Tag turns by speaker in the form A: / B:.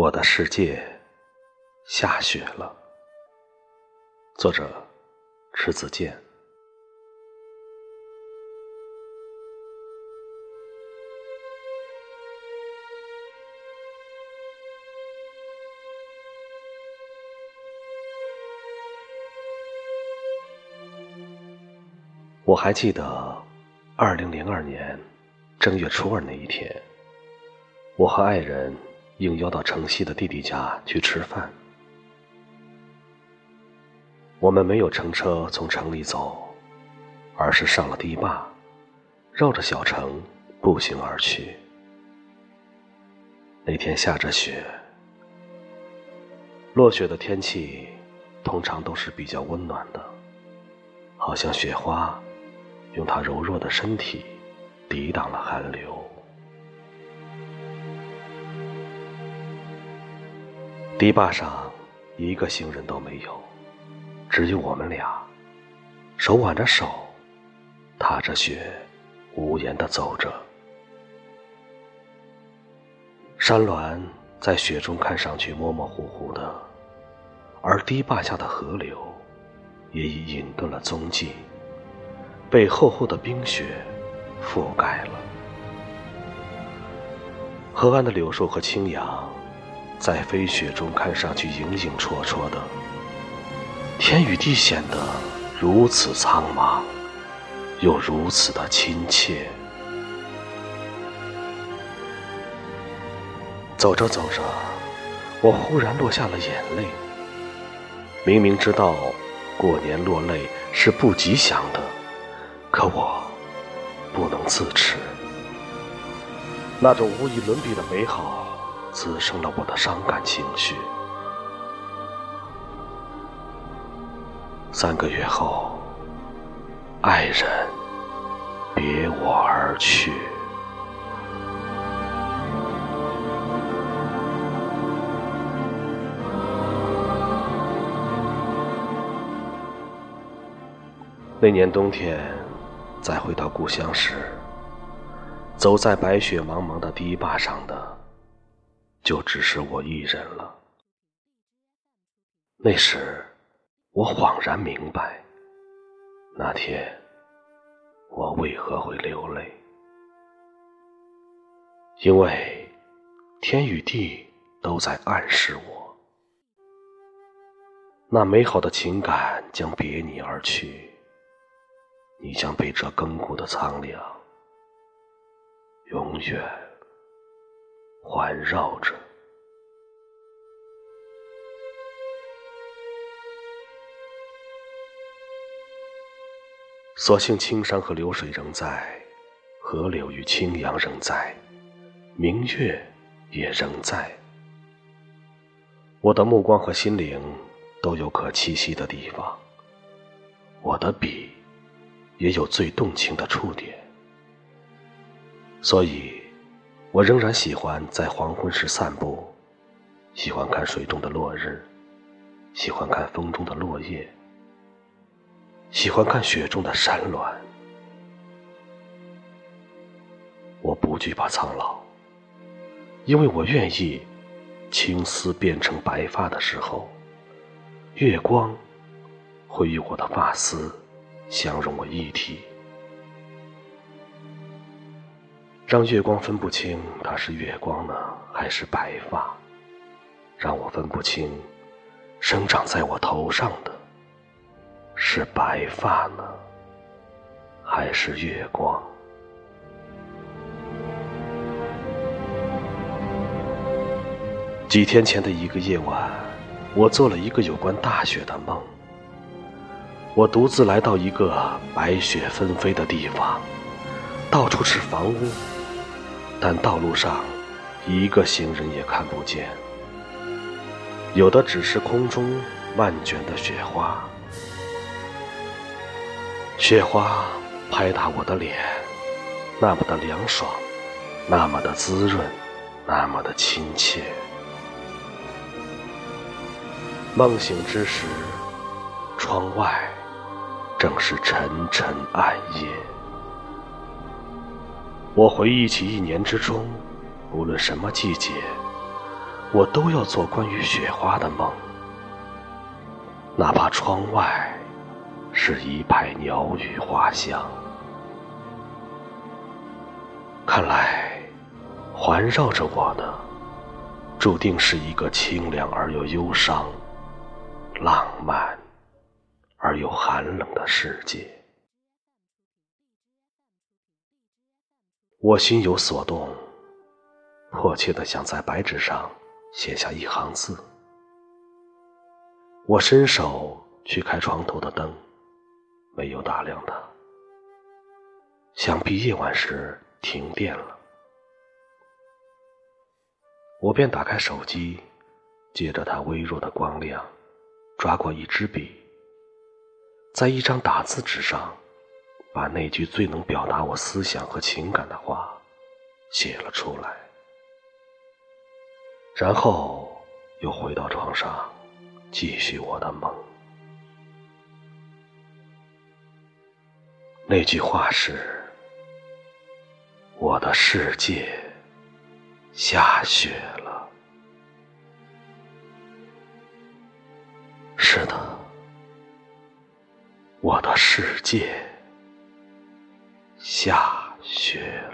A: 我的世界下雪了。作者：迟子健。我还记得，二零零二年正月初二那一天，我和爱人应邀到城西的弟弟家去吃饭。我们没有乘车从城里走，而是上了堤坝，绕着小城步行而去。那天下着雪，落雪的天气通常都是比较温暖的，好像雪花。用它柔弱的身体抵挡了寒流。堤坝上一个行人都没有，只有我们俩，手挽着手，踏着雪，无言的走着。山峦在雪中看上去模模糊糊的，而堤坝下的河流也已隐遁了踪迹。被厚厚的冰雪覆盖了。河岸的柳树和青杨，在飞雪中看上去影影绰绰的。天与地显得如此苍茫，又如此的亲切。走着走着，我忽然落下了眼泪。明明知道过年落泪是不吉祥的。可我不能自持，那种无与伦比的美好滋生了我的伤感情绪。三个月后，爱人别我而去。那年冬天。再回到故乡时，走在白雪茫茫的堤坝上的，就只是我一人了。那时，我恍然明白，那天我为何会流泪，因为天与地都在暗示我，那美好的情感将别你而去。你将被这亘古的苍凉永远环绕着。所幸青山和流水仍在，河流与清扬仍在，明月也仍在。我的目光和心灵都有可栖息的地方。我的笔。也有最动情的触点，所以，我仍然喜欢在黄昏时散步，喜欢看水中的落日，喜欢看风中的落叶，喜欢看雪中的山峦。我不惧怕苍老，因为我愿意青丝变成白发的时候，月光会与我的发丝。相融为一体，让月光分不清它是月光呢，还是白发；让我分不清生长在我头上的是白发呢，还是月光。几天前的一个夜晚，我做了一个有关大雪的梦。我独自来到一个白雪纷飞的地方，到处是房屋，但道路上一个行人也看不见，有的只是空中漫卷的雪花。雪花拍打我的脸，那么的凉爽，那么的滋润，那么的亲切。梦醒之时，窗外。正是沉沉暗夜。我回忆起一年之中，无论什么季节，我都要做关于雪花的梦，哪怕窗外是一派鸟语花香。看来，环绕着我的，注定是一个清凉而又忧伤、浪漫而又寒冷的世界。我心有所动，迫切的想在白纸上。写下一行字。我伸手去开床头的灯，没有打亮它。想必夜晚时停电了。我便打开手机，借着它微弱的光亮，抓过一支笔，在一张打字纸上，把那句最能表达我思想和情感的话写了出来。然后又回到床上，继续我的梦。那句话是：“我的世界下雪了。”是的，我的世界下雪。